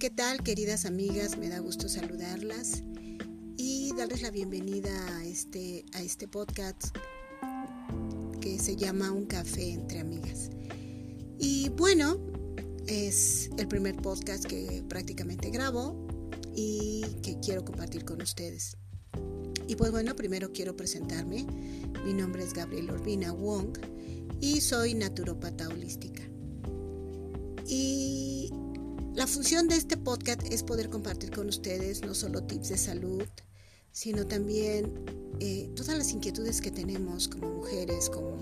¿qué tal queridas amigas? Me da gusto saludarlas y darles la bienvenida a este, a este podcast que se llama Un café entre amigas. Y bueno, es el primer podcast que prácticamente grabo y que quiero compartir con ustedes. Y pues bueno, primero quiero presentarme. Mi nombre es Gabriel Urbina Wong y soy naturopata holística. Y la función de este podcast es poder compartir con ustedes no solo tips de salud, sino también eh, todas las inquietudes que tenemos como mujeres, como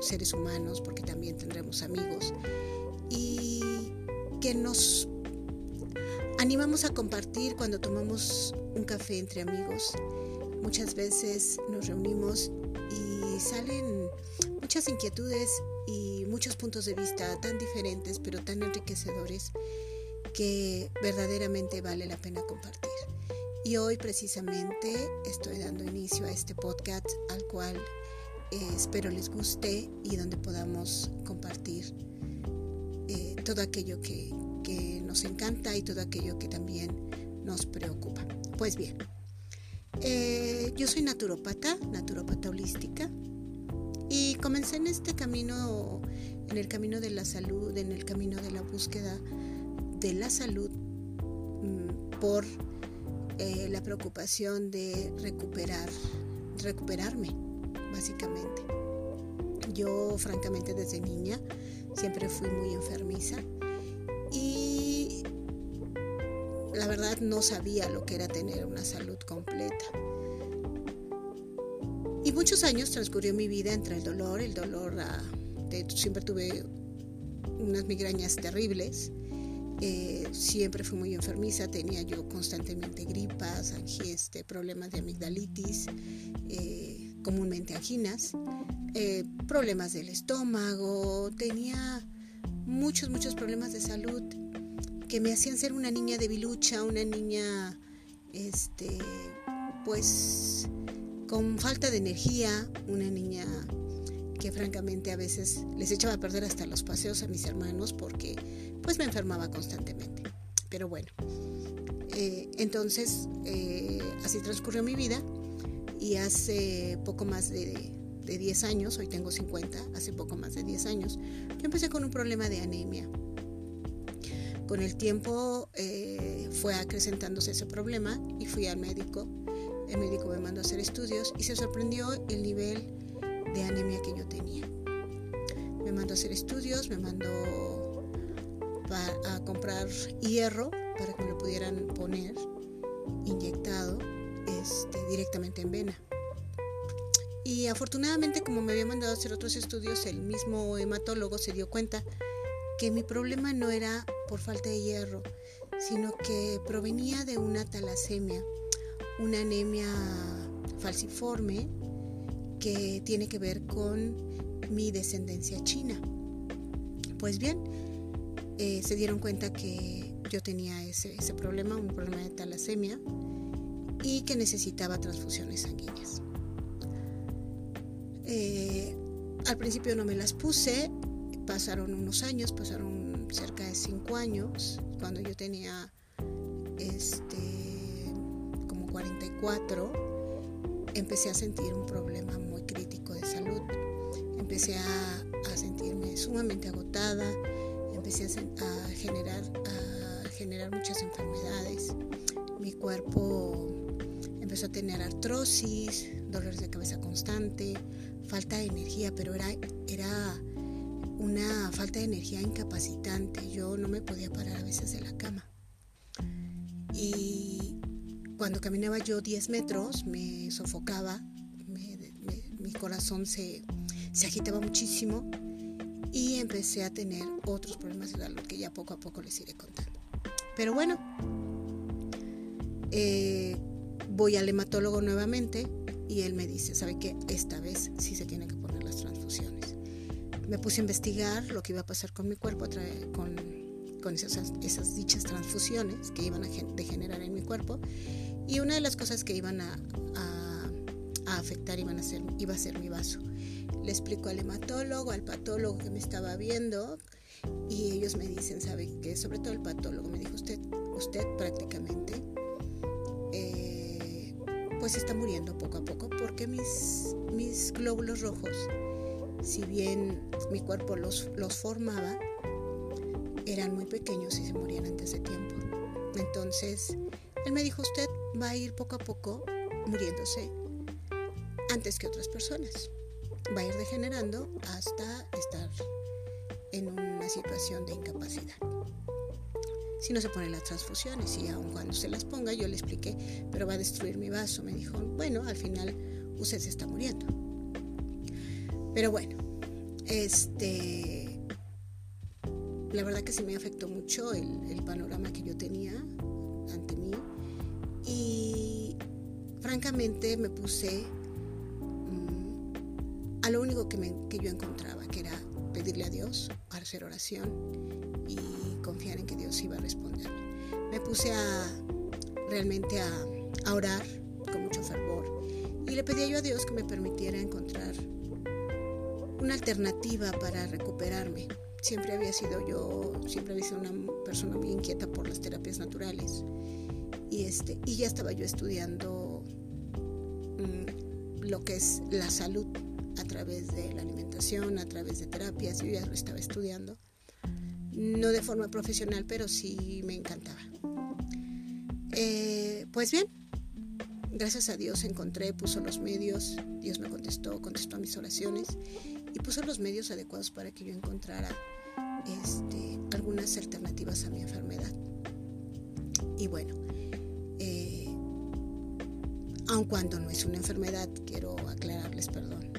seres humanos, porque también tendremos amigos, y que nos animamos a compartir cuando tomamos un café entre amigos. Muchas veces nos reunimos y salen muchas inquietudes y muchos puntos de vista tan diferentes pero tan enriquecedores que verdaderamente vale la pena compartir. Y hoy precisamente estoy dando inicio a este podcast al cual eh, espero les guste y donde podamos compartir eh, todo aquello que, que, nos encanta y todo aquello que también nos preocupa. Pues bien, eh, yo soy naturopata, naturopata holística y comencé en este camino, en el camino de la salud, en el camino de la búsqueda de la salud mm, por eh, la preocupación de recuperar, recuperarme, básicamente. Yo, francamente, desde niña siempre fui muy enfermiza y la verdad no sabía lo que era tener una salud completa. Y muchos años transcurrió mi vida entre el dolor, el dolor, ah, siempre tuve unas migrañas terribles, eh, siempre fui muy enfermiza, tenía yo constantemente gripas, este, problemas de amigdalitis, eh, comúnmente anginas, eh, problemas del estómago, tenía muchos, muchos problemas de salud que me hacían ser una niña debilucha, una niña, este, pues con falta de energía, una niña que francamente a veces les echaba a perder hasta los paseos a mis hermanos porque pues me enfermaba constantemente. Pero bueno, eh, entonces eh, así transcurrió mi vida y hace poco más de, de 10 años, hoy tengo 50, hace poco más de 10 años, yo empecé con un problema de anemia. Con el tiempo eh, fue acrecentándose ese problema y fui al médico el médico me mandó a hacer estudios y se sorprendió el nivel de anemia que yo tenía. Me mandó a hacer estudios, me mandó a comprar hierro para que me lo pudieran poner inyectado este, directamente en vena. Y afortunadamente, como me había mandado a hacer otros estudios, el mismo hematólogo se dio cuenta que mi problema no era por falta de hierro, sino que provenía de una talasemia una anemia falciforme que tiene que ver con mi descendencia china. Pues bien, eh, se dieron cuenta que yo tenía ese, problema, un problema de talasemia, y que necesitaba transfusiones sanguíneas. Eh, al principio no me las puse, pasaron unos años, pasaron cerca de cinco años, cuando yo tenía este, 44 empecé a sentir un problema muy Empecé a, sentirme sumamente agotada, empecé a, generar, a generar muchas enfermedades. Mi cuerpo empezó a tener artrosis, dolores de cabeza constante, falta de energía, pero era, era una falta de energía incapacitante. Yo no me podía parar a veces de la cama. Y cuando caminaba yo 10 metros me sofocaba, mi corazón se, agitaba muchísimo y empecé a tener otros problemas de salud que ya poco a poco les iré contando. Pero bueno, eh, voy al hematólogo nuevamente y él me dice, ¿sabe qué? Esta vez sí se tienen que poner las transfusiones. Me puse a investigar lo que iba a pasar con mi cuerpo con, con esas, esas, dichas transfusiones que iban a degenerar en mi cuerpo y una de las cosas que iban a, afectar iban a ser, iba a ser mi vaso. Le explico al hematólogo, al patólogo que me estaba viendo, Y ellos me dicen, ¿sabe que Sobre todo el patólogo me dijo, usted, usted prácticamente eh, pues está muriendo poco a poco porque mis, mis glóbulos rojos, si bien mi cuerpo los, los formaba, eran muy pequeños y se morían antes de tiempo. Entonces, él me dijo, usted va a ir poco a poco muriéndose antes que otras personas. Va a ir degenerando hasta estar en una situación de incapacidad. Si no se ponen las transfusiones y aun cuando se las ponga, yo le expliqué, pero va a destruir mi vaso. Me dijo, bueno, al final usted se está muriendo. Pero bueno, este, la verdad que sí me afectó mucho el, panorama que yo tenía ante mí y francamente me puse lo único que, que yo encontraba, que era pedirle a Dios, hacer oración y confiar en que Dios iba a responder. Me puse a realmente a, a orar con mucho fervor y le pedí yo a Dios que me permitiera encontrar una alternativa para recuperarme. Siempre había sido yo, siempre había sido una persona muy inquieta por las terapias naturales. Y, este, y ya estaba yo estudiando mm, lo que es la salud a través de la alimentación, a través de terapias, yo ya lo estaba estudiando. No de forma profesional, pero sí me encantaba. Eh, pues bien, gracias a Dios encontré, puso los medios, Dios me contestó, contestó a mis oraciones y puso los medios adecuados para que yo encontrara este, algunas alternativas a mi enfermedad. Y bueno, eh, aun cuando no es una enfermedad, quiero aclararles, perdón,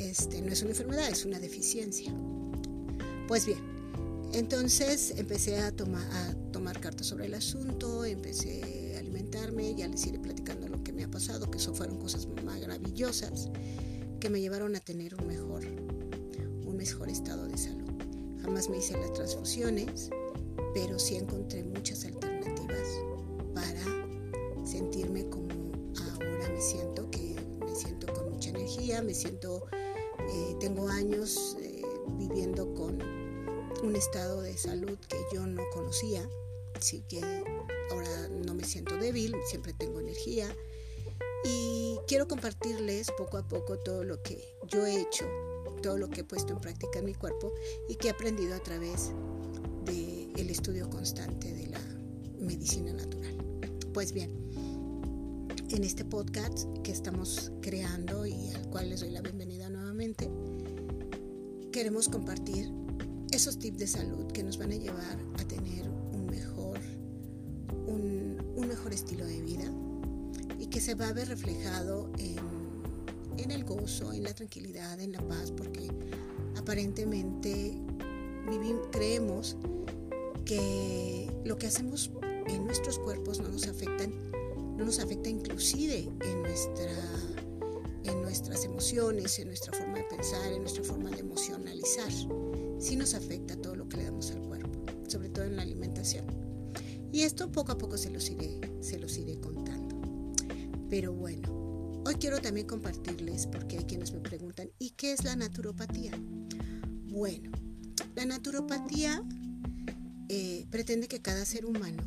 este, no es una enfermedad, es una deficiencia. Pues bien, entonces empecé a, a tomar cartas sobre el asunto, empecé a alimentarme, ya les iré platicando lo que me ha pasado, que eso fueron cosas maravillosas que me llevaron a tener un mejor, un mejor estado de salud. Jamás me hice las transfusiones, pero sí encontré muchas alternativas para sentirme como ahora me siento, que me siento con mucha energía, me siento eh, tengo años eh, viviendo con un estado de salud que yo no conocía, así que ahora no me siento débil, siempre tengo energía y quiero compartirles poco a poco todo lo que yo he hecho, todo lo que he puesto en práctica en mi cuerpo y que he aprendido a través del estudio constante de la medicina natural. Pues bien, en este podcast que estamos creando y al cual les doy la bienvenida nuevamente, queremos compartir esos tips de salud que nos van a llevar a tener un mejor, un, mejor estilo de vida y que se va a ver reflejado en, el gozo, en la tranquilidad, en la paz, porque aparentemente creemos que lo que hacemos en nuestros cuerpos no nos afectan no nos afecta inclusive en, nuestra, en nuestras emociones, en nuestra forma de pensar, en nuestra forma de emocionalizar. Sí nos afecta todo lo que le damos al cuerpo, sobre todo en la alimentación. Y esto poco a poco se los iré, se los iré contando. Pero bueno, hoy quiero también compartirles, porque hay quienes me preguntan, ¿y qué es la naturopatía? Bueno, la naturopatía eh, pretende que cada ser humano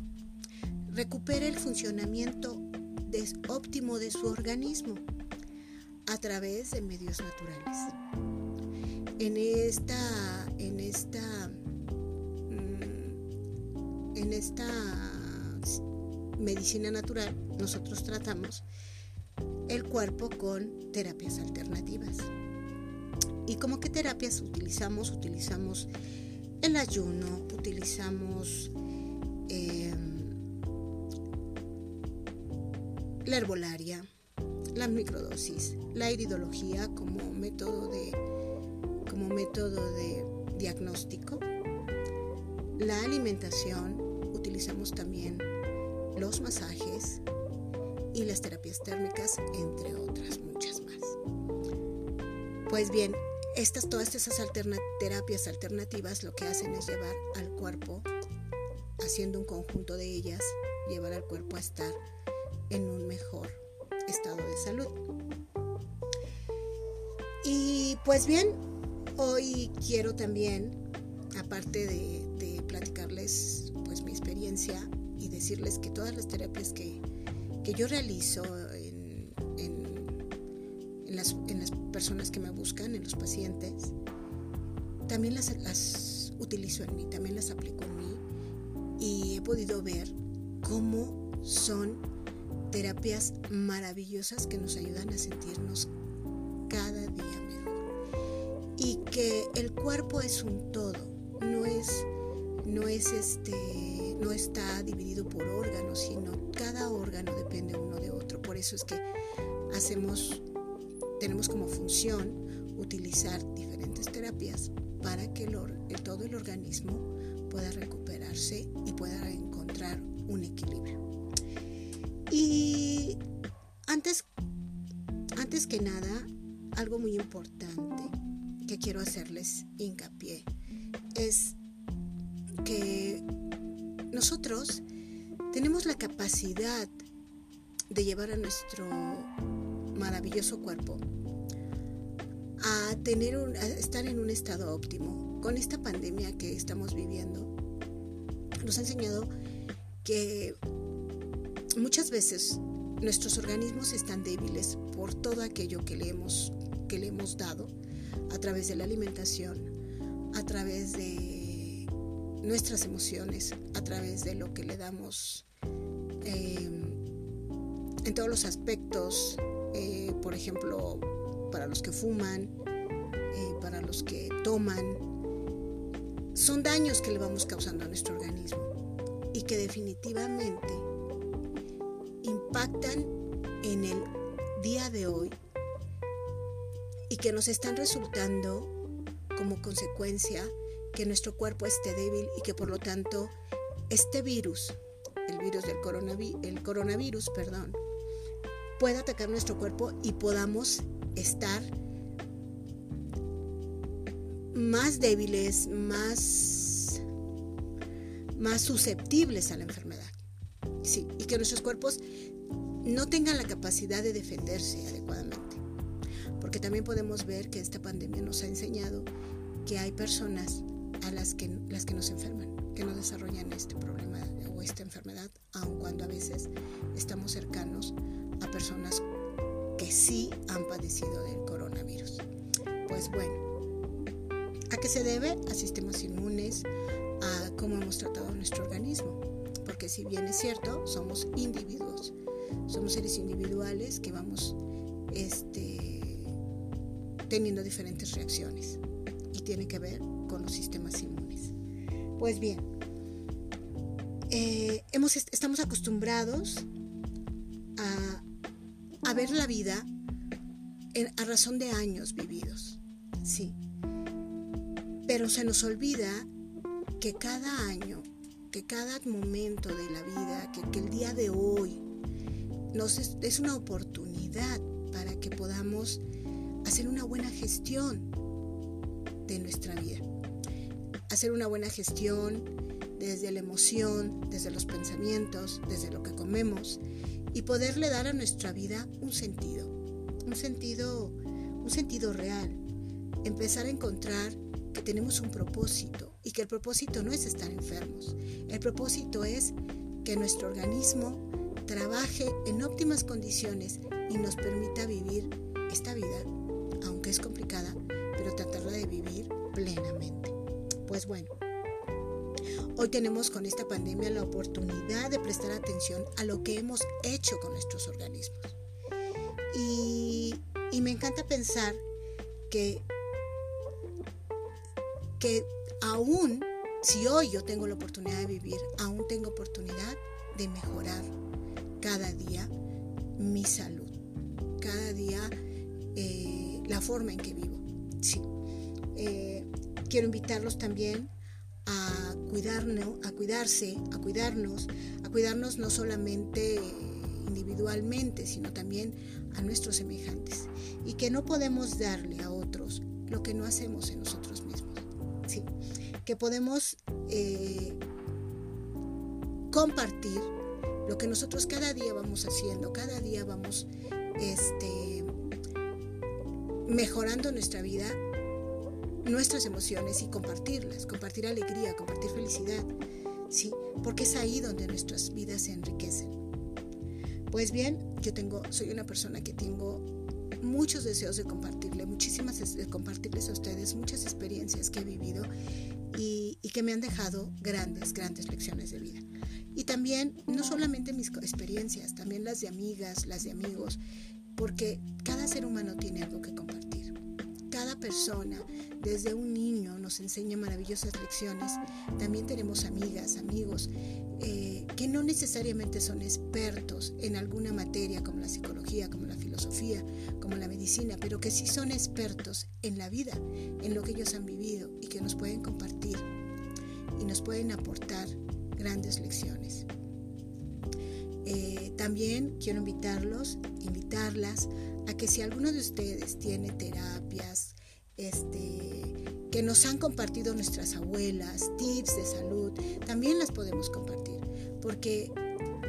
recupere el funcionamiento óptimo de su organismo a través de medios naturales. En esta, en esta, mm, en esta medicina natural nosotros tratamos el cuerpo con terapias alternativas. ¿Y como qué terapias utilizamos? Utilizamos el ayuno, utilizamos la herbolaria, la microdosis, la iridología como método de, como método de diagnóstico, la alimentación, utilizamos también los masajes y las terapias térmicas, entre otras muchas más. Pues bien, estas, todas esas terapias alternativas lo que hacen es llevar al cuerpo, haciendo un conjunto de ellas, llevar al cuerpo a estar en un mejor estado de salud. Y pues bien, hoy quiero también aparte de, platicarles pues mi experiencia y decirles que todas las terapias que, yo realizo en, las, personas que me buscan, en los pacientes, también las, las utilizo en mí, también las aplico en mí y he podido ver cómo son terapias maravillosas que nos ayudan a sentirnos cada día mejor. Y que el cuerpo es un todo, no es, no es este, no está dividido por órganos, sino cada órgano depende uno de otro. Por eso es que hacemos, tenemos como función utilizar diferentes terapias para que el, todo el organismo pueda recuperarse y pueda encontrar un equilibrio. Y antes, antes que nada, algo muy importante que quiero hacerles hincapié es que nosotros tenemos la capacidad de llevar a nuestro maravilloso cuerpo a tener un, a estar en un estado óptimo. Con esta pandemia que estamos viviendo, nos ha enseñado que muchas veces nuestros organismos están débiles por todo aquello que le hemos, que le hemos dado a través de la alimentación, a través de nuestras emociones, a través de lo que le damos eh, en todos los aspectos, eh, por ejemplo, para los que fuman, eh, para los que toman, son daños que le vamos causando a nuestro organismo y que definitivamente impactan en el día de hoy y que nos están resultando como consecuencia que nuestro cuerpo esté débil y que por lo tanto este virus, el virus del coronavirus, el coronavirus, perdón, pueda atacar nuestro cuerpo y podamos estar más débiles, más, más susceptibles a la enfermedad. Sí, y que nuestros cuerpos no tengan la capacidad de defenderse adecuadamente. Porque también podemos ver que esta pandemia nos ha enseñado que hay personas a las que, las que nos enferman, que no desarrollan este problema o esta enfermedad, aun cuando a veces estamos cercanos a personas que sí han padecido del coronavirus. Pues bueno, ¿a qué se debe? A sistemas inmunes, a cómo hemos tratado nuestro organismo. Porque si bien es cierto, somos individuos somos seres individuales que vamos este, teniendo diferentes reacciones y tiene que ver con los sistemas inmunes. Pues bien, eh, hemos, estamos acostumbrados a, ver la vida a razón de años vividos, sí. Pero se nos olvida que cada año, que cada momento de la vida, que el día de hoy, es, una oportunidad para que podamos hacer una buena gestión de nuestra vida. Hacer una buena gestión desde la emoción, desde los pensamientos, desde lo que comemos y poderle dar a nuestra vida un sentido, un sentido, un sentido real. Empezar a encontrar que tenemos un propósito y que el propósito no es estar enfermos. El propósito es que nuestro organismo trabaje en óptimas condiciones y nos permita vivir esta vida, aunque es complicada, pero tratarla de vivir plenamente. Pues bueno, hoy tenemos con esta pandemia la oportunidad de prestar atención a lo que hemos hecho con nuestros organismos. Y, me encanta pensar que, que aún si hoy yo tengo la oportunidad de vivir, aún tengo oportunidad de mejorar cada día mi salud, cada día eh, la forma en que vivo. Sí. Eh, quiero invitarlos también a cuidarnos, a cuidarse, a cuidarnos, a cuidarnos no solamente individualmente, sino también a nuestros semejantes. Y que no podemos darle a otros lo que no hacemos en nosotros mismos. Sí. Que podemos eh, compartir lo que nosotros cada día vamos haciendo, cada día vamos este, mejorando nuestra vida nuestras emociones y compartirlas, compartir alegría, compartir felicidad, ¿sí? Porque es ahí donde nuestras vidas se enriquecen. Pues bien, yo tengo, soy una persona que tengo muchos deseos de compartirle, muchísimas de compartirles a ustedes muchas experiencias que he vivido y, y que me han dejado grandes, grandes lecciones de vida. Y también, no solamente mis experiencias, también las de amigas, las de amigos, porque cada ser humano tiene algo que compartir. Cada persona, desde un niño, nos enseña maravillosas lecciones. También tenemos amigas, amigos, eh, que no necesariamente son expertos en alguna materia como la psicología, como la filosofía, como la medicina, pero que sí son expertos en la vida, en lo que ellos han vivido y que nos pueden compartir y nos pueden aportar grandes lecciones. Eh, también quiero invitarlos, invitarlas a que si alguno de ustedes tiene terapias, este, que nos han compartido nuestras abuelas, tips de salud, también las podemos compartir, porque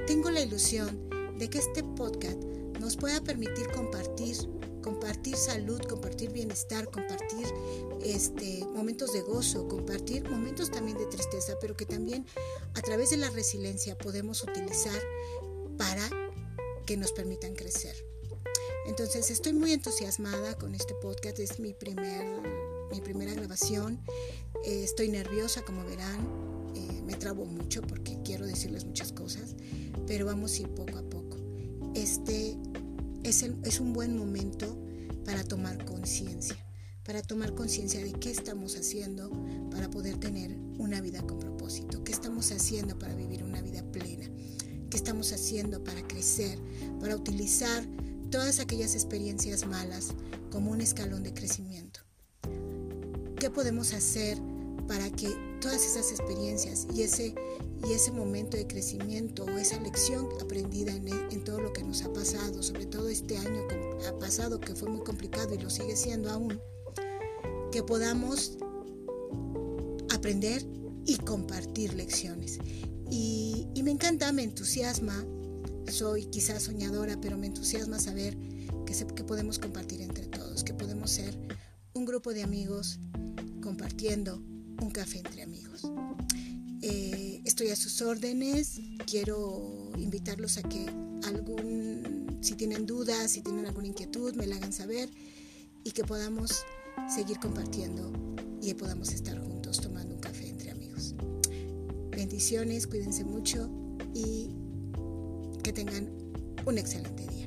tengo la ilusión de que este podcast nos pueda permitir compartir, compartir salud, compartir bienestar, compartir este, momentos de gozo, compartir momentos también de tristeza, pero que también a través de la resiliencia podemos utilizar para que nos permitan crecer. Entonces estoy muy entusiasmada con este podcast, es mi, primer, mi primera grabación, eh, estoy nerviosa como verán, eh, me trabo mucho porque quiero decirles muchas cosas, pero vamos a ir poco a poco. Este es, es un buen momento para tomar conciencia, para tomar conciencia de qué estamos haciendo para poder tener una vida con propósito, qué estamos haciendo para vivir una vida plena, qué estamos haciendo para crecer, para utilizar todas aquellas experiencias malas como un escalón de crecimiento. ¿Qué podemos hacer para que todas esas experiencias y ese, y ese momento de crecimiento o esa lección aprendida en, en todo lo que nos ha pasado, sobre todo este año que ha pasado que fue muy complicado y lo sigue siendo aún, que podamos aprender y compartir lecciones. Y, y me encanta, me entusiasma soy quizás soñadora, pero me entusiasma saber que, que podemos compartir entre todos, que podemos ser un grupo de amigos compartiendo un café entre amigos. Eh, estoy a sus órdenes, quiero invitarlos a que algún, si tienen dudas, si tienen alguna inquietud, me la hagan saber y que podamos seguir compartiendo y podamos estar juntos tomando un café entre amigos. Bendiciones, cuídense mucho y que tengan un excelente día.